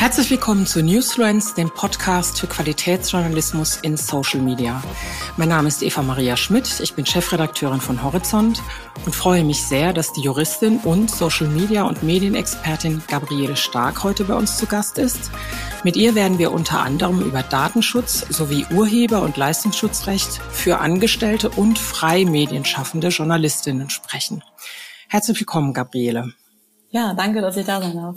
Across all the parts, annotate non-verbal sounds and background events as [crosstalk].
Herzlich willkommen zu Newsfluence, dem Podcast für Qualitätsjournalismus in Social Media. Mein Name ist Eva Maria Schmidt, ich bin Chefredakteurin von Horizont und freue mich sehr, dass die Juristin und Social Media und Medienexpertin Gabriele Stark heute bei uns zu Gast ist. Mit ihr werden wir unter anderem über Datenschutz sowie Urheber- und Leistungsschutzrecht für Angestellte und frei medienschaffende Journalistinnen sprechen. Herzlich willkommen, Gabriele. Ja, danke, dass ich da sein darf.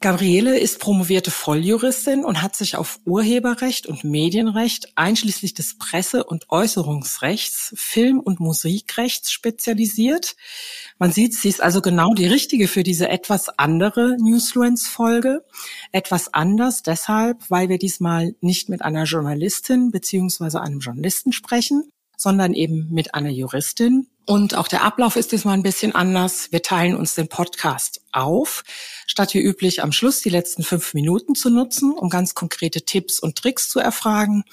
Gabriele ist promovierte Volljuristin und hat sich auf Urheberrecht und Medienrecht einschließlich des Presse- und Äußerungsrechts, Film- und Musikrechts spezialisiert. Man sieht, sie ist also genau die richtige für diese etwas andere Newsfluence-Folge. Etwas anders deshalb, weil wir diesmal nicht mit einer Journalistin beziehungsweise einem Journalisten sprechen, sondern eben mit einer Juristin. Und auch der Ablauf ist diesmal ein bisschen anders. Wir teilen uns den Podcast auf, statt wie üblich am Schluss die letzten fünf Minuten zu nutzen, um ganz konkrete Tipps und Tricks zu erfragen,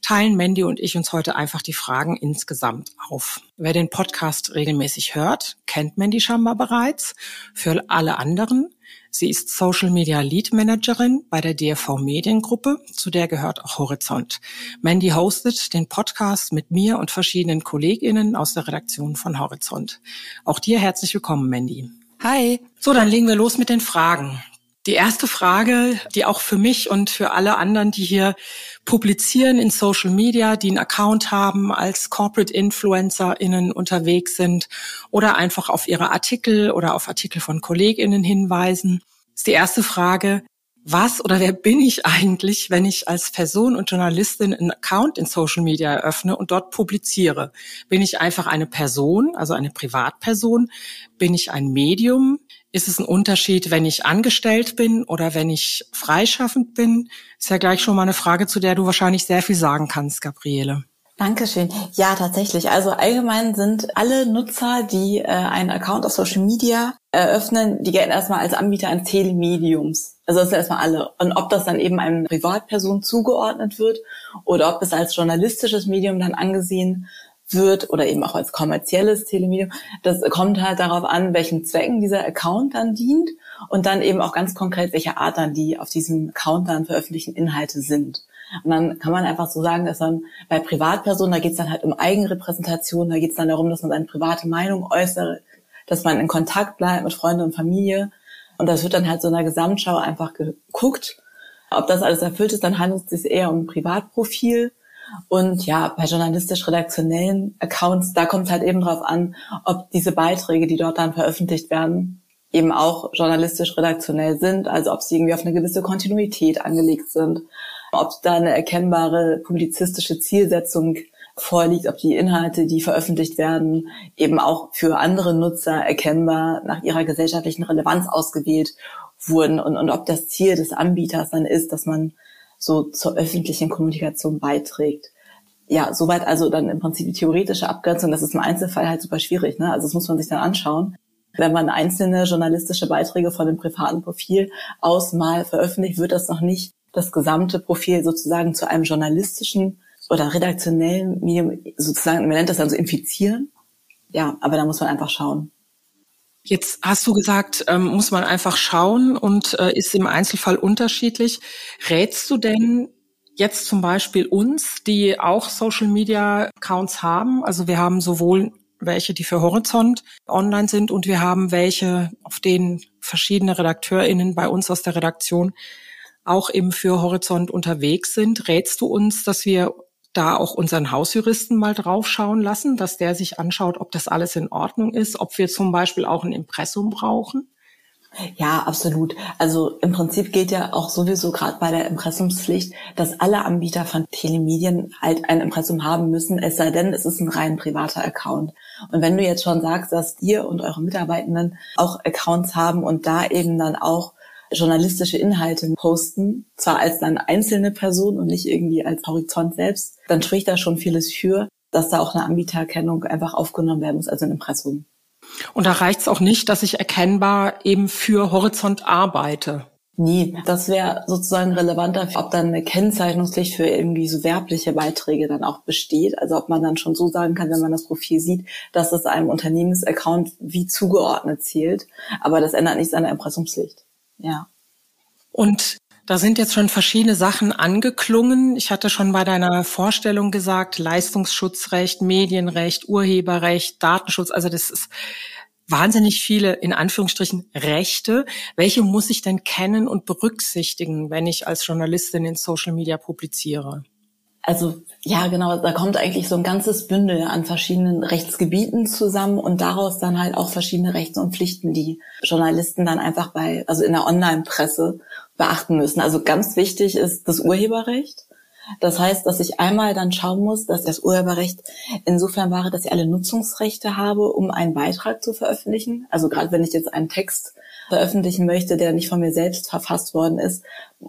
teilen Mandy und ich uns heute einfach die Fragen insgesamt auf. Wer den Podcast regelmäßig hört, kennt Mandy scheinbar bereits. Für alle anderen Sie ist Social Media Lead Managerin bei der DRV Mediengruppe, zu der gehört auch Horizont. Mandy hostet den Podcast mit mir und verschiedenen KollegInnen aus der Redaktion von Horizont. Auch dir herzlich willkommen, Mandy. Hi. So, dann legen wir los mit den Fragen. Die erste Frage, die auch für mich und für alle anderen, die hier publizieren in Social Media, die einen Account haben, als Corporate InfluencerInnen unterwegs sind oder einfach auf ihre Artikel oder auf Artikel von KollegInnen hinweisen, ist die erste Frage, was oder wer bin ich eigentlich, wenn ich als Person und Journalistin einen Account in Social Media eröffne und dort publiziere? Bin ich einfach eine Person, also eine Privatperson? Bin ich ein Medium? Ist es ein Unterschied, wenn ich angestellt bin oder wenn ich freischaffend bin? Ist ja gleich schon mal eine Frage, zu der du wahrscheinlich sehr viel sagen kannst, Gabriele. Dankeschön. Ja, tatsächlich. Also allgemein sind alle Nutzer, die äh, einen Account auf Social Media eröffnen, die gelten erstmal als Anbieter eines Telemediums. Also das sind erstmal alle. Und ob das dann eben einem Privatperson zugeordnet wird oder ob es als journalistisches Medium dann angesehen wird oder eben auch als kommerzielles Telemedium. Das kommt halt darauf an, welchen Zwecken dieser Account dann dient und dann eben auch ganz konkret, welche Art dann die auf diesem Account dann veröffentlichten Inhalte sind. Und dann kann man einfach so sagen, dass dann bei Privatpersonen, da geht es dann halt um Eigenrepräsentation, da geht es dann darum, dass man seine private Meinung äußert, dass man in Kontakt bleibt mit Freunden und Familie. Und das wird dann halt so in der Gesamtschau einfach geguckt. Ob das alles erfüllt ist, dann handelt es sich eher um ein Privatprofil und ja, bei journalistisch-redaktionellen Accounts, da kommt es halt eben drauf an, ob diese Beiträge, die dort dann veröffentlicht werden, eben auch journalistisch-redaktionell sind, also ob sie irgendwie auf eine gewisse Kontinuität angelegt sind, ob da eine erkennbare publizistische Zielsetzung vorliegt, ob die Inhalte, die veröffentlicht werden, eben auch für andere Nutzer erkennbar nach ihrer gesellschaftlichen Relevanz ausgewählt wurden und, und ob das Ziel des Anbieters dann ist, dass man so zur öffentlichen Kommunikation beiträgt. Ja, soweit also dann im Prinzip die theoretische Abgrenzung. Das ist im Einzelfall halt super schwierig. Ne? Also das muss man sich dann anschauen. Wenn man einzelne journalistische Beiträge von dem privaten Profil aus mal veröffentlicht, wird das noch nicht das gesamte Profil sozusagen zu einem journalistischen oder redaktionellen Medium sozusagen, man nennt das dann so infizieren. Ja, aber da muss man einfach schauen. Jetzt hast du gesagt, ähm, muss man einfach schauen und äh, ist im Einzelfall unterschiedlich. Rätst du denn jetzt zum Beispiel uns, die auch Social Media Accounts haben? Also wir haben sowohl welche, die für Horizont online sind und wir haben welche, auf denen verschiedene RedakteurInnen bei uns aus der Redaktion auch eben für Horizont unterwegs sind. Rätst du uns, dass wir da auch unseren Hausjuristen mal draufschauen lassen, dass der sich anschaut, ob das alles in Ordnung ist, ob wir zum Beispiel auch ein Impressum brauchen? Ja, absolut. Also im Prinzip gilt ja auch sowieso gerade bei der Impressumspflicht, dass alle Anbieter von Telemedien halt ein Impressum haben müssen, es sei denn, es ist ein rein privater Account. Und wenn du jetzt schon sagst, dass ihr und eure Mitarbeitenden auch Accounts haben und da eben dann auch journalistische Inhalte posten, zwar als dann einzelne Person und nicht irgendwie als Horizont selbst, dann spricht da schon vieles für, dass da auch eine Anbietererkennung einfach aufgenommen werden muss, also ein Impressum. Und da reicht es auch nicht, dass ich erkennbar eben für Horizont arbeite. Nie. Das wäre sozusagen relevanter, ob dann eine Kennzeichnungspflicht für irgendwie so werbliche Beiträge dann auch besteht. Also ob man dann schon so sagen kann, wenn man das Profil sieht, dass es einem Unternehmensaccount wie zugeordnet zählt. Aber das ändert nichts an der Impressumspflicht. Ja. Und Da sind jetzt schon verschiedene Sachen angeklungen. Ich hatte schon bei deiner Vorstellung gesagt, Leistungsschutzrecht, Medienrecht, Urheberrecht, Datenschutz. Also das ist wahnsinnig viele, in Anführungsstrichen, Rechte. Welche muss ich denn kennen und berücksichtigen, wenn ich als Journalistin in Social Media publiziere? Also ja, genau, da kommt eigentlich so ein ganzes Bündel an verschiedenen Rechtsgebieten zusammen und daraus dann halt auch verschiedene Rechte und Pflichten, die Journalisten dann einfach bei, also in der Online-Presse beachten müssen. Also ganz wichtig ist das Urheberrecht. Das heißt, dass ich einmal dann schauen muss, dass das Urheberrecht insofern wahre, dass ich alle Nutzungsrechte habe, um einen Beitrag zu veröffentlichen. Also gerade wenn ich jetzt einen Text veröffentlichen möchte, der nicht von mir selbst verfasst worden ist,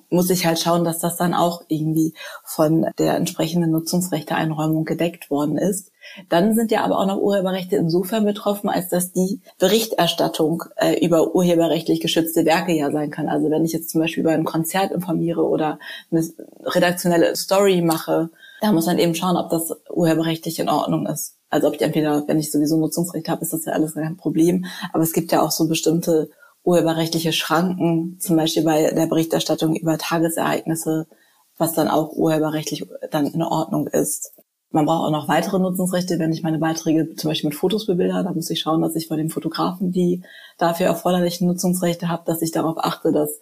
muss ich halt schauen, dass das dann auch irgendwie von der entsprechenden Nutzungsrechteeinräumung gedeckt worden ist. Dann sind ja aber auch noch Urheberrechte insofern betroffen, als dass die Berichterstattung äh, über urheberrechtlich geschützte Werke ja sein kann. Also wenn ich jetzt zum Beispiel über ein Konzert informiere oder eine redaktionelle Story mache, da muss man eben schauen, ob das urheberrechtlich in Ordnung ist. Also ob ich entweder, wenn ich sowieso Nutzungsrecht habe, ist das ja alles kein Problem. Aber es gibt ja auch so bestimmte urheberrechtliche Schranken, zum Beispiel bei der Berichterstattung über Tagesereignisse, was dann auch urheberrechtlich dann in Ordnung ist. Man braucht auch noch weitere Nutzungsrechte, wenn ich meine Beiträge zum Beispiel mit Fotos bebilder, da muss ich schauen, dass ich von den Fotografen die dafür erforderlichen Nutzungsrechte habe, dass ich darauf achte, dass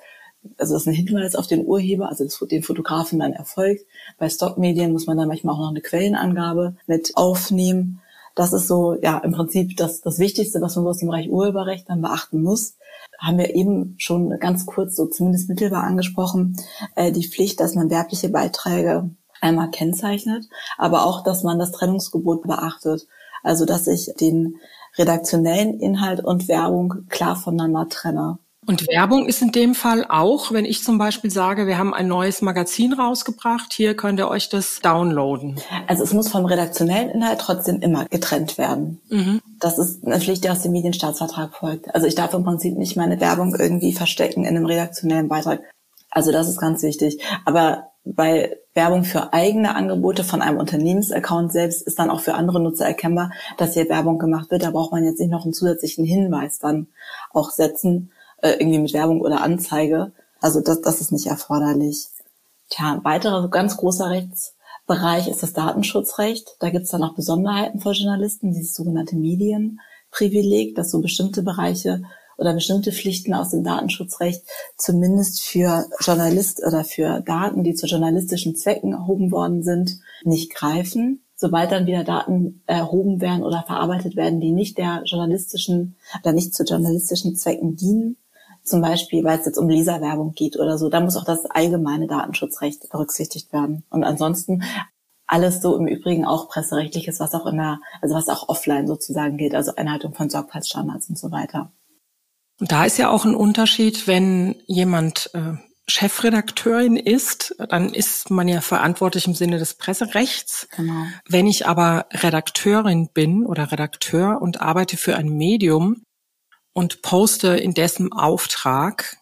also dass ein Hinweis auf den Urheber, also den Fotografen dann erfolgt. Bei Stockmedien muss man dann manchmal auch noch eine Quellenangabe mit aufnehmen. Das ist so, ja, im Prinzip das, das Wichtigste, was man aus dem Bereich Urheberrecht dann beachten muss haben wir eben schon ganz kurz so zumindest mittelbar angesprochen, äh, die Pflicht, dass man werbliche Beiträge einmal kennzeichnet, aber auch, dass man das Trennungsgebot beachtet. Also, dass ich den redaktionellen Inhalt und Werbung klar voneinander trenne. Und Werbung ist in dem Fall auch, wenn ich zum Beispiel sage, wir haben ein neues Magazin rausgebracht, hier könnt ihr euch das downloaden. Also es muss vom redaktionellen Inhalt trotzdem immer getrennt werden. Mhm. Das ist eine Pflicht, die aus dem Medienstaatsvertrag folgt. Also ich darf im Prinzip nicht meine Werbung irgendwie verstecken in einem redaktionellen Beitrag. Also das ist ganz wichtig. Aber bei Werbung für eigene Angebote von einem Unternehmensaccount selbst ist dann auch für andere Nutzer erkennbar, dass hier Werbung gemacht wird. Da braucht man jetzt nicht noch einen zusätzlichen Hinweis dann auch setzen, äh, irgendwie mit Werbung oder Anzeige. Also das, das ist nicht erforderlich. Tja, ein weiterer ganz großer Rechtsbereich ist das Datenschutzrecht. Da gibt es dann auch Besonderheiten für Journalisten, dieses sogenannte Medienprivileg, dass so bestimmte Bereiche oder bestimmte Pflichten aus dem Datenschutzrecht zumindest für Journalist oder für Daten, die zu journalistischen Zwecken erhoben worden sind, nicht greifen. Sobald dann wieder Daten erhoben werden oder verarbeitet werden, die nicht der journalistischen oder nicht zu journalistischen Zwecken dienen, zum Beispiel, weil es jetzt um Leserwerbung geht oder so, da muss auch das allgemeine Datenschutzrecht berücksichtigt werden. Und ansonsten alles so im Übrigen auch presserechtliches, was auch in der, also was auch offline sozusagen geht, also Einhaltung von Sorgfaltsstandards und so weiter. Und da ist ja auch ein Unterschied, wenn jemand äh, Chefredakteurin ist, dann ist man ja verantwortlich im Sinne des Presserechts. Genau. Wenn ich aber Redakteurin bin oder Redakteur und arbeite für ein Medium, und poste in dessen Auftrag,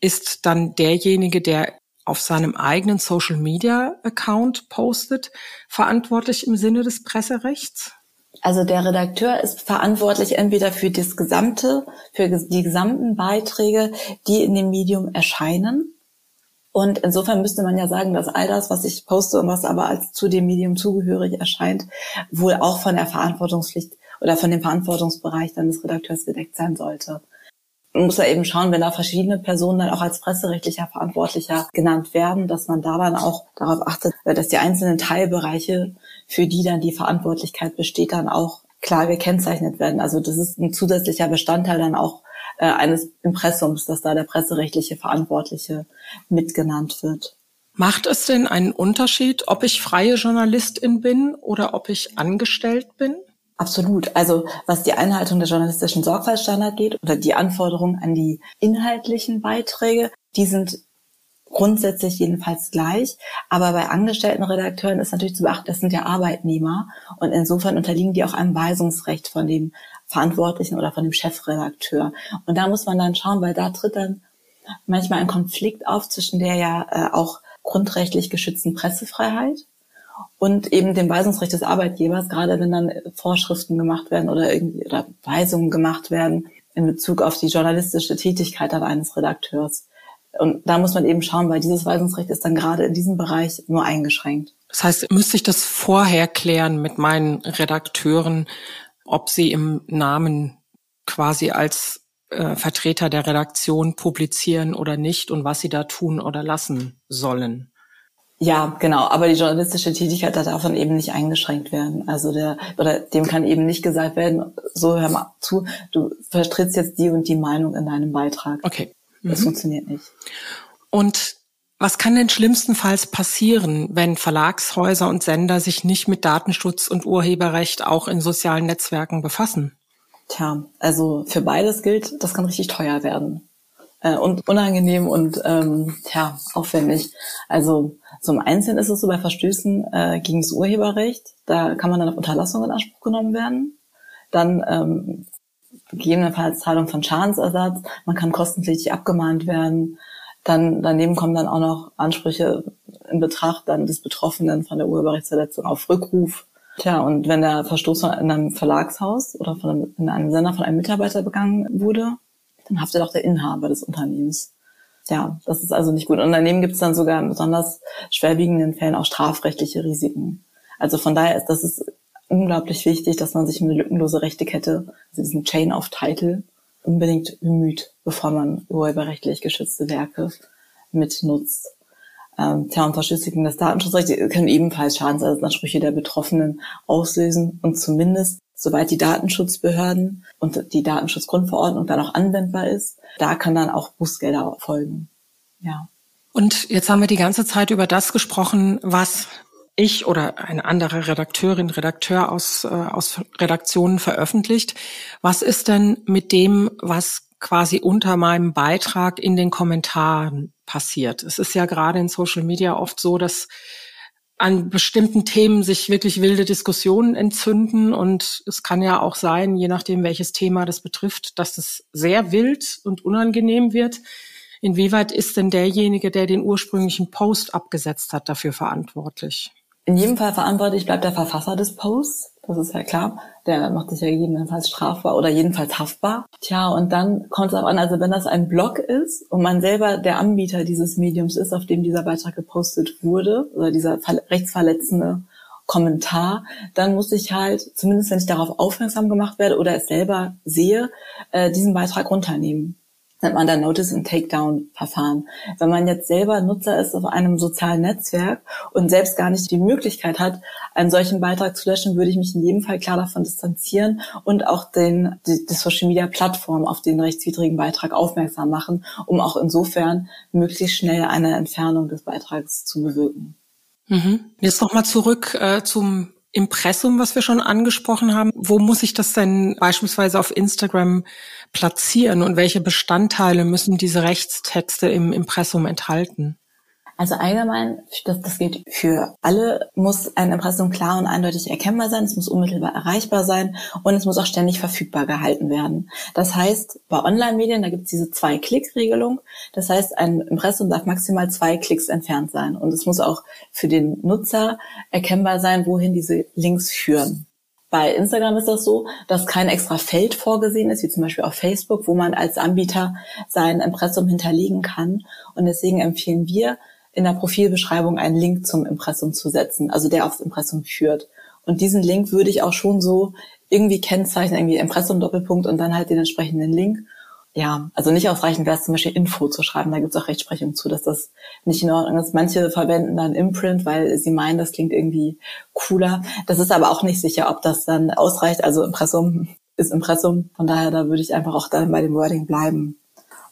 ist dann derjenige, der auf seinem eigenen Social Media Account postet, verantwortlich im Sinne des Presserechts? Also der Redakteur ist verantwortlich entweder für das gesamte, für die gesamten Beiträge, die in dem Medium erscheinen. Und insofern müsste man ja sagen, dass all das, was ich poste und was aber als zu dem Medium zugehörig erscheint, wohl auch von der Verantwortungspflicht oder von dem Verantwortungsbereich dann des Redakteurs gedeckt sein sollte. Man muss ja eben schauen, wenn da verschiedene Personen dann auch als presserechtlicher Verantwortlicher genannt werden, dass man da dann auch darauf achtet, dass die einzelnen Teilbereiche, für die dann die Verantwortlichkeit besteht, dann auch klar gekennzeichnet werden. Also das ist ein zusätzlicher Bestandteil dann auch äh, eines Impressums, dass da der presserechtliche Verantwortliche mitgenannt wird. Macht es denn einen Unterschied, ob ich freie Journalistin bin oder ob ich angestellt bin? Absolut. Also was die Einhaltung der journalistischen Sorgfaltsstandard geht oder die Anforderungen an die inhaltlichen Beiträge, die sind grundsätzlich jedenfalls gleich. Aber bei angestellten Redakteuren ist natürlich zu beachten, das sind ja Arbeitnehmer und insofern unterliegen die auch einem Weisungsrecht von dem Verantwortlichen oder von dem Chefredakteur. Und da muss man dann schauen, weil da tritt dann manchmal ein Konflikt auf zwischen der ja äh, auch grundrechtlich geschützten Pressefreiheit und eben dem Weisungsrecht des Arbeitgebers, gerade wenn dann Vorschriften gemacht werden oder irgendwie oder Weisungen gemacht werden in Bezug auf die journalistische Tätigkeit eines Redakteurs. Und da muss man eben schauen, weil dieses Weisungsrecht ist dann gerade in diesem Bereich nur eingeschränkt. Das heißt, müsste ich das vorher klären mit meinen Redakteuren, ob sie im Namen quasi als äh, Vertreter der Redaktion publizieren oder nicht und was sie da tun oder lassen sollen. Ja, genau. Aber die journalistische Tätigkeit darf davon eben nicht eingeschränkt werden. Also der, oder dem kann eben nicht gesagt werden, so hör mal zu, du vertrittst jetzt die und die Meinung in deinem Beitrag. Okay. Mhm. Das funktioniert nicht. Und was kann denn schlimmstenfalls passieren, wenn Verlagshäuser und Sender sich nicht mit Datenschutz und Urheberrecht auch in sozialen Netzwerken befassen? Tja, also für beides gilt, das kann richtig teuer werden äh, und unangenehm und ähm, ja, aufwendig. Also zum Einzelnen ist es so bei Verstößen äh, gegen das Urheberrecht, da kann man dann auf Unterlassung in Anspruch genommen werden. Dann ähm, gegebenenfalls Zahlung von Schadensersatz, man kann kostenpflichtig abgemahnt werden. Dann daneben kommen dann auch noch Ansprüche in Betracht dann des Betroffenen von der Urheberrechtsverletzung auf Rückruf. Tja, und wenn der Verstoß in einem Verlagshaus oder von, in einem Sender von einem Mitarbeiter begangen wurde, dann haftet auch der Inhaber des Unternehmens. Ja, das ist also nicht gut. Und daneben gibt es dann sogar in besonders schwerwiegenden Fällen auch strafrechtliche Risiken. Also von daher ist das ist unglaublich wichtig, dass man sich um eine lückenlose Rechtekette, also diesen Chain of Title, unbedingt bemüht, bevor man urheberrechtlich geschützte Werke mitnutzt. Ähm, Tja, und Verstöße gegen das Datenschutzrecht können ebenfalls Schadensersatzansprüche der Betroffenen auslösen und zumindest soweit die Datenschutzbehörden und die Datenschutzgrundverordnung dann auch anwendbar ist, da kann dann auch Bußgelder folgen. Ja. Und jetzt haben wir die ganze Zeit über das gesprochen, was ich oder eine andere Redakteurin, Redakteur aus, äh, aus Redaktionen veröffentlicht. Was ist denn mit dem, was quasi unter meinem Beitrag in den Kommentaren passiert? Es ist ja gerade in Social Media oft so, dass an bestimmten Themen sich wirklich wilde Diskussionen entzünden. Und es kann ja auch sein, je nachdem, welches Thema das betrifft, dass es sehr wild und unangenehm wird. Inwieweit ist denn derjenige, der den ursprünglichen Post abgesetzt hat, dafür verantwortlich? In jedem Fall verantwortlich bleibt der Verfasser des Posts das ist ja klar. Der macht sich ja jedenfalls strafbar oder jedenfalls haftbar. Tja, und dann kommt es auch an, also wenn das ein Blog ist und man selber der Anbieter dieses Mediums ist, auf dem dieser Beitrag gepostet wurde, oder dieser rechtsverletzende Kommentar, dann muss ich halt, zumindest wenn ich darauf aufmerksam gemacht werde oder es selber sehe, äh, diesen Beitrag runternehmen nennt man dann Notice and Takedown Verfahren. Wenn man jetzt selber Nutzer ist auf einem sozialen Netzwerk und selbst gar nicht die Möglichkeit hat, einen solchen Beitrag zu löschen, würde ich mich in jedem Fall klar davon distanzieren und auch den, die, die Social Media Plattform auf den rechtswidrigen Beitrag aufmerksam machen, um auch insofern möglichst schnell eine Entfernung des Beitrags zu bewirken. Mhm. Jetzt nochmal zurück äh, zum Impressum, was wir schon angesprochen haben. Wo muss ich das denn beispielsweise auf Instagram platzieren und welche Bestandteile müssen diese Rechtstexte im Impressum enthalten? Also allgemein, das, das gilt für alle, muss ein Impressum klar und eindeutig erkennbar sein, es muss unmittelbar erreichbar sein und es muss auch ständig verfügbar gehalten werden. Das heißt, bei Online-Medien, da gibt es diese Zwei-Klick-Regelung. Das heißt, ein Impressum darf maximal zwei Klicks entfernt sein und es muss auch für den Nutzer erkennbar sein, wohin diese Links führen. Bei Instagram ist das so, dass kein extra Feld vorgesehen ist, wie zum Beispiel auf Facebook, wo man als Anbieter sein Impressum hinterlegen kann. Und deswegen empfehlen wir, in der Profilbeschreibung einen Link zum Impressum zu setzen, also der aufs Impressum führt. Und diesen Link würde ich auch schon so irgendwie kennzeichnen, irgendwie Impressum Doppelpunkt und dann halt den entsprechenden Link. Ja, also nicht ausreichend wäre es zum Beispiel Info zu schreiben. Da gibt es auch Rechtsprechung zu, dass das nicht in Ordnung ist. Manche verwenden dann Imprint, weil sie meinen, das klingt irgendwie cooler. Das ist aber auch nicht sicher, ob das dann ausreicht. Also Impressum ist Impressum. Von daher, da würde ich einfach auch dann bei dem Wording bleiben.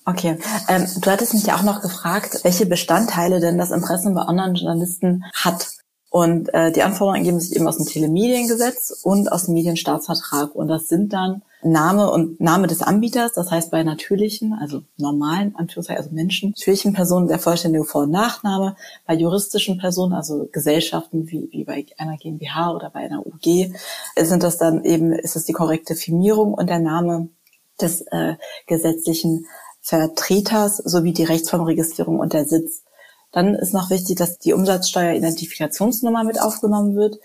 Okay, ähm, du hattest mich ja auch noch gefragt, welche Bestandteile denn das Impressum bei Online-Journalisten hat. Und äh, die Anforderungen ergeben sich eben aus dem Telemediengesetz und aus dem Medienstaatsvertrag. Und das sind dann Name und Name des Anbieters, das heißt bei natürlichen, also normalen, Anführungszeichen, also Menschen, natürlichen Personen der vollständige Vor- und Nachname, bei juristischen Personen, also Gesellschaften wie, wie bei einer GmbH oder bei einer UG, sind das dann eben, ist es die korrekte Firmierung und der Name des äh, gesetzlichen Vertreters sowie die Rechtsformregistrierung und der Sitz. Dann ist noch wichtig, dass die Umsatzsteueridentifikationsnummer mit aufgenommen wird.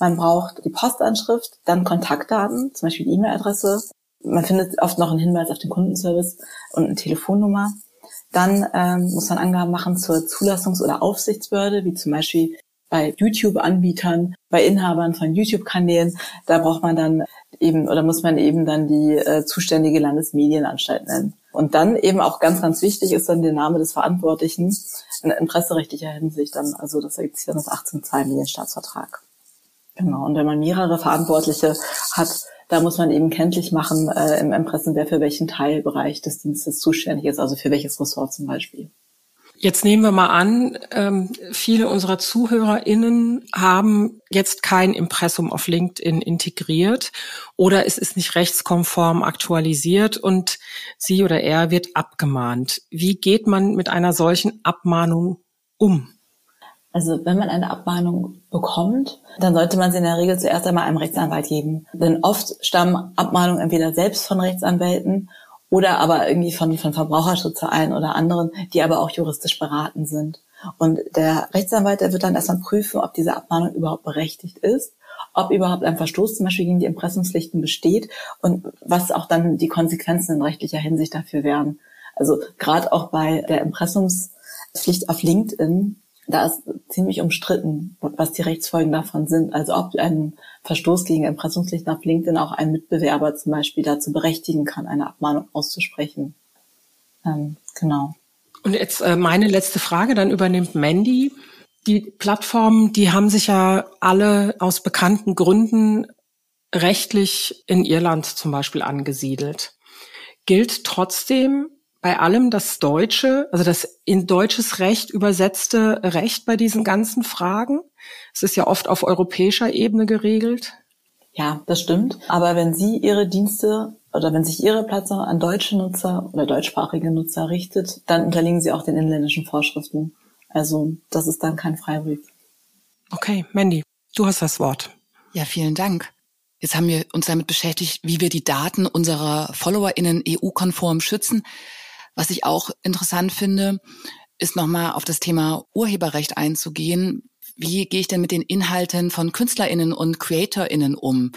Man braucht die Postanschrift, dann Kontaktdaten, zum Beispiel die E-Mail-Adresse. Man findet oft noch einen Hinweis auf den Kundenservice und eine Telefonnummer. Dann ähm, muss man Angaben machen zur Zulassungs- oder Aufsichtsbehörde, wie zum Beispiel bei YouTube-Anbietern, bei Inhabern von YouTube-Kanälen. Da braucht man dann eben oder muss man eben dann die äh, zuständige Landesmedienanstalt nennen. Und dann eben auch ganz, ganz wichtig ist dann der Name des Verantwortlichen in, in presserechtlicher Hinsicht dann, also das ergibt sich dann das 18.2 Medienstaatsvertrag. Genau. Und wenn man mehrere Verantwortliche hat, da muss man eben kenntlich machen äh, im Impressen, wer für welchen Teilbereich des Dienstes zuständig ist, also für welches Ressort zum Beispiel. Jetzt nehmen wir mal an, ähm, viele unserer ZuhörerInnen haben jetzt kein Impressum auf LinkedIn integriert oder es ist nicht rechtskonform aktualisiert und sie oder er wird abgemahnt. Wie geht man mit einer solchen Abmahnung um? Also wenn man eine Abmahnung bekommt, dann sollte man sie in der Regel zuerst einmal einem Rechtsanwalt geben. Denn oft stammen Abmahnungen entweder selbst von Rechtsanwälten oder aber irgendwie von, von Verbraucherschutzvereinen oder anderen, die aber auch juristisch beraten sind. Und der Rechtsanwalt, der wird dann erstmal prüfen, ob diese Abmahnung überhaupt berechtigt ist, ob überhaupt ein Verstoß zum Beispiel gegen die Impressumspflichten besteht und was auch dann die Konsequenzen in rechtlicher Hinsicht dafür wären. Also gerade auch bei der Impressumspflicht auf LinkedIn da ist ziemlich umstritten, was die Rechtsfolgen davon sind. Also ob ein Verstoß gegen Impressumspflicht nach LinkedIn auch einen Mitbewerber zum Beispiel dazu berechtigen kann, eine Abmahnung auszusprechen. Ähm, genau. Und jetzt äh, meine letzte Frage, dann übernimmt Mandy. Die Plattformen, die haben sich ja alle aus bekannten Gründen rechtlich in Irland zum Beispiel angesiedelt. Gilt trotzdem bei allem das Deutsche, also das in deutsches Recht übersetzte Recht bei diesen ganzen Fragen? Es ist ja oft auf europäischer Ebene geregelt. Ja, das stimmt. Aber wenn Sie Ihre Dienste oder wenn sich Ihre Plattform an deutsche Nutzer oder deutschsprachige Nutzer richtet, dann unterliegen Sie auch den inländischen Vorschriften. Also das ist dann kein Freibrief. Okay, Mandy, du hast das Wort. Ja, vielen Dank. Jetzt haben wir uns damit beschäftigt, wie wir die Daten unserer FollowerInnen EU-konform schützen. Was ich auch interessant finde, ist nochmal auf das Thema Urheberrecht einzugehen. Wie gehe ich denn mit den Inhalten von KünstlerInnen und CreatorInnen um?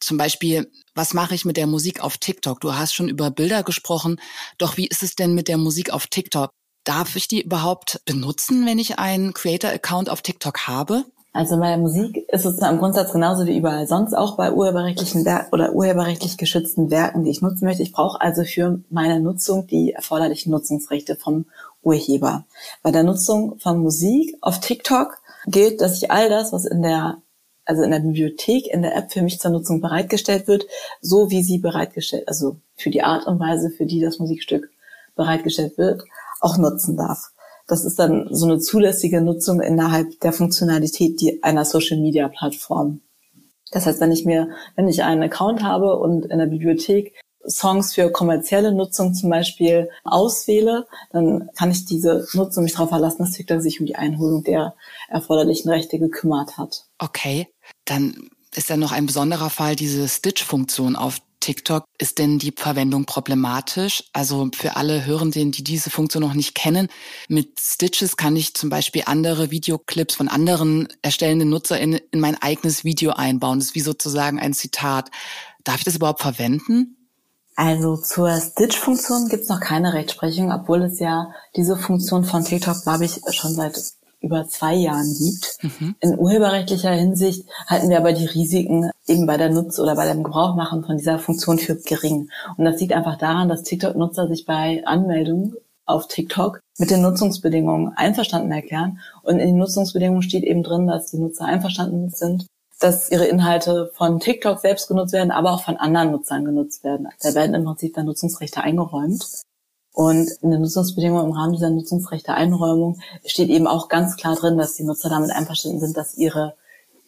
Zum Beispiel, was mache ich mit der Musik auf TikTok? Du hast schon über Bilder gesprochen, doch wie ist es denn mit der Musik auf TikTok? Darf ich die überhaupt benutzen, wenn ich einen Creator-Account auf TikTok habe? Also bei Musik ist es im Grundsatz genauso wie überall sonst auch bei urheberrechtlichen Werk oder urheberrechtlich geschützten Werken, die ich nutzen möchte. Ich brauche also für meine Nutzung die erforderlichen Nutzungsrechte vom Urheber. Bei der Nutzung von Musik auf TikTok gilt, dass ich all das, was in der also in der Bibliothek, in der App für mich zur Nutzung bereitgestellt wird, so wie sie bereitgestellt, also für die Art und Weise, für die das Musikstück bereitgestellt wird, auch nutzen darf. Das ist dann so eine zulässige Nutzung innerhalb der Funktionalität einer Social Media Plattform. Das heißt, wenn ich mir, wenn ich einen Account habe und in der Bibliothek Songs für kommerzielle Nutzung zum Beispiel auswähle, dann kann ich diese Nutzung mich darauf verlassen, dass TikTok sich um die Einholung der erforderlichen Rechte gekümmert hat. Okay, dann ist ja noch ein besonderer Fall diese Stitch-Funktion auf TikTok. Ist denn die Verwendung problematisch? Also für alle Hörenden, die diese Funktion noch nicht kennen, mit Stitches kann ich zum Beispiel andere Videoclips von anderen erstellenden NutzerInnen in mein eigenes Video einbauen. Das ist wie sozusagen ein Zitat. Darf ich das überhaupt verwenden? Also zur Stitch-Funktion gibt es noch keine Rechtsprechung, obwohl es ja diese Funktion von TikTok, glaube ich, schon seit über zwei Jahren gibt. Mhm. In urheberrechtlicher Hinsicht halten wir aber die Risiken eben bei der Nutz- oder bei dem Gebrauchmachen von dieser Funktion für gering. Und das liegt einfach daran, dass TikTok-Nutzer sich bei Anmeldungen auf TikTok mit den Nutzungsbedingungen einverstanden erklären. Und in den Nutzungsbedingungen steht eben drin, dass die Nutzer einverstanden sind, dass ihre Inhalte von TikTok selbst genutzt werden, aber auch von anderen Nutzern genutzt werden. Da werden im Prinzip dann Nutzungsrechte eingeräumt. Und in den Nutzungsbedingungen im Rahmen dieser Nutzungsrechte-Einräumung steht eben auch ganz klar drin, dass die Nutzer damit einverstanden sind, dass ihre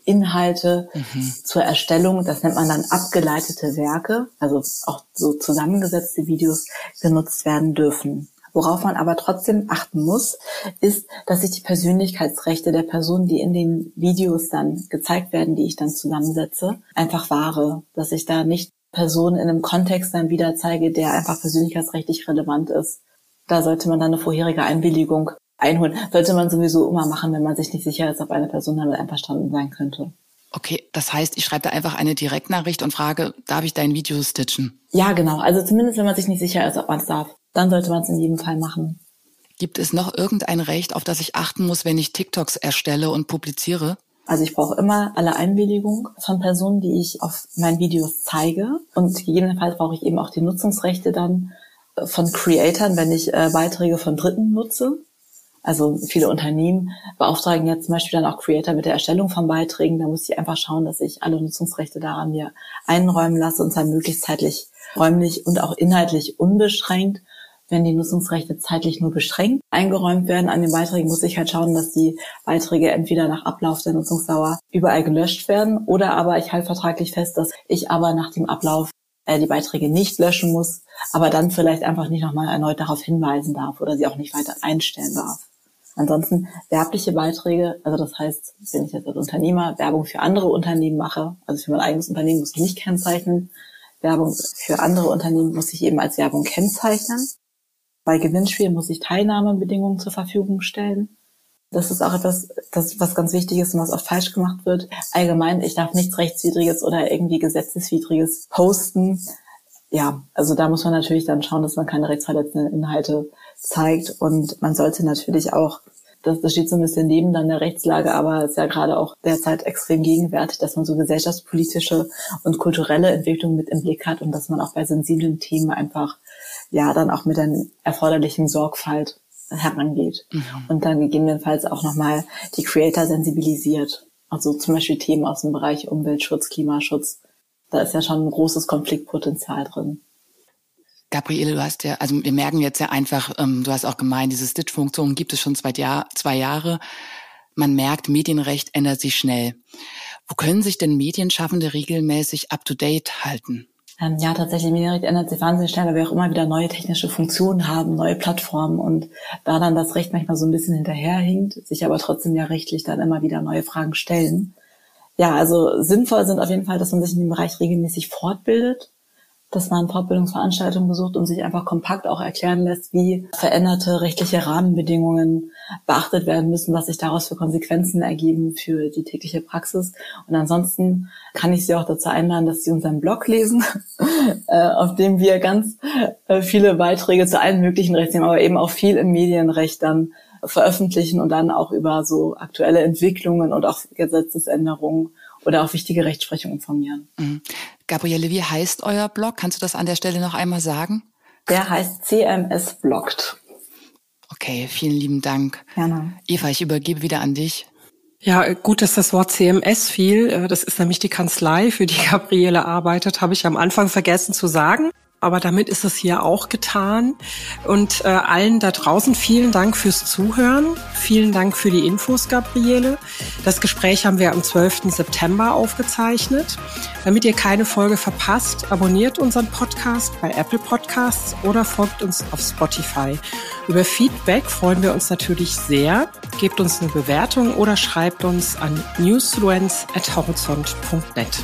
Inhalte mhm. zur Erstellung, das nennt man dann abgeleitete Werke, also auch so zusammengesetzte Videos genutzt werden dürfen. Worauf man aber trotzdem achten muss, ist, dass ich die Persönlichkeitsrechte der Personen, die in den Videos dann gezeigt werden, die ich dann zusammensetze, einfach wahre. Dass ich da nicht Person in einem Kontext dann wieder zeige, der einfach persönlichkeitsrechtlich relevant ist. Da sollte man dann eine vorherige Einwilligung einholen. Sollte man sowieso immer machen, wenn man sich nicht sicher ist, ob eine Person damit einverstanden sein könnte. Okay, das heißt, ich schreibe da einfach eine Direktnachricht und frage, darf ich dein Video stitchen? Ja, genau. Also zumindest, wenn man sich nicht sicher ist, ob man es darf, dann sollte man es in jedem Fall machen. Gibt es noch irgendein Recht, auf das ich achten muss, wenn ich TikToks erstelle und publiziere? Also ich brauche immer alle Einwilligung von Personen, die ich auf meinen Videos zeige. Und gegebenenfalls brauche ich eben auch die Nutzungsrechte dann von Creatoren, wenn ich äh, Beiträge von Dritten nutze. Also viele Unternehmen beauftragen jetzt zum Beispiel dann auch Creator mit der Erstellung von Beiträgen. Da muss ich einfach schauen, dass ich alle Nutzungsrechte daran mir einräumen lasse und zwar möglichst zeitlich, räumlich und auch inhaltlich unbeschränkt. Wenn die Nutzungsrechte zeitlich nur beschränkt eingeräumt werden an den Beiträgen, muss ich halt schauen, dass die Beiträge entweder nach Ablauf der Nutzungsdauer überall gelöscht werden oder aber ich halte vertraglich fest, dass ich aber nach dem Ablauf äh, die Beiträge nicht löschen muss, aber dann vielleicht einfach nicht nochmal erneut darauf hinweisen darf oder sie auch nicht weiter einstellen darf. Ansonsten werbliche Beiträge, also das heißt, wenn ich jetzt als Unternehmer Werbung für andere Unternehmen mache, also für mein eigenes Unternehmen muss ich nicht kennzeichnen, Werbung für andere Unternehmen muss ich eben als Werbung kennzeichnen. Bei Gewinnspielen muss ich Teilnahmebedingungen zur Verfügung stellen. Das ist auch etwas, das, was ganz wichtig ist und was oft falsch gemacht wird. Allgemein, ich darf nichts Rechtswidriges oder irgendwie Gesetzeswidriges posten. Ja, also da muss man natürlich dann schauen, dass man keine rechtsverletzenden Inhalte zeigt. Und man sollte natürlich auch, das, das steht so ein bisschen neben dann der Rechtslage, aber ist ja gerade auch derzeit extrem gegenwärtig, dass man so gesellschaftspolitische und kulturelle Entwicklung mit im Blick hat und dass man auch bei sensiblen Themen einfach ja dann auch mit der erforderlichen Sorgfalt herangeht mhm. und dann gegebenenfalls auch nochmal die Creator sensibilisiert. Also zum Beispiel Themen aus dem Bereich Umweltschutz, Klimaschutz. Da ist ja schon ein großes Konfliktpotenzial drin. Gabriele, du hast ja, also wir merken jetzt ja einfach, ähm, du hast auch gemeint, diese Stitch-Funktion gibt es schon zwei, Jahr, zwei Jahre. Man merkt, Medienrecht ändert sich schnell. Wo können sich denn Medienschaffende regelmäßig up-to-date halten? Ähm, ja, tatsächlich, Medienrecht ändert sich wahnsinnig schnell, weil wir auch immer wieder neue technische Funktionen haben, neue Plattformen und da dann das Recht manchmal so ein bisschen hinterherhinkt, sich aber trotzdem ja rechtlich dann immer wieder neue Fragen stellen. Ja, also sinnvoll sind auf jeden Fall, dass man sich in dem Bereich regelmäßig fortbildet dass man Fortbildungsveranstaltungen besucht und sich einfach kompakt auch erklären lässt, wie veränderte rechtliche Rahmenbedingungen beachtet werden müssen, was sich daraus für Konsequenzen ergeben für die tägliche Praxis. Und ansonsten kann ich Sie auch dazu einladen, dass Sie unseren Blog lesen, [laughs] äh, auf dem wir ganz äh, viele Beiträge zu allen möglichen Rechtsthemen, aber eben auch viel im Medienrecht dann veröffentlichen und dann auch über so aktuelle Entwicklungen und auch Gesetzesänderungen oder auch wichtige Rechtsprechung informieren. Gabriele, wie heißt euer Blog? Kannst du das an der Stelle noch einmal sagen? Der heißt CMS Bloggt. Okay, vielen lieben Dank. Gerne. Eva, ich übergebe wieder an dich. Ja, gut, dass das Wort CMS fiel. Das ist nämlich die Kanzlei, für die [laughs] Gabriele arbeitet, habe ich am Anfang vergessen zu sagen. Aber damit ist es hier auch getan. Und äh, allen da draußen vielen Dank fürs Zuhören. Vielen Dank für die Infos, Gabriele. Das Gespräch haben wir am 12. September aufgezeichnet. Damit ihr keine Folge verpasst, abonniert unseren Podcast bei Apple Podcasts oder folgt uns auf Spotify. Über Feedback freuen wir uns natürlich sehr. Gebt uns eine Bewertung oder schreibt uns an newsfluence.horizont.net.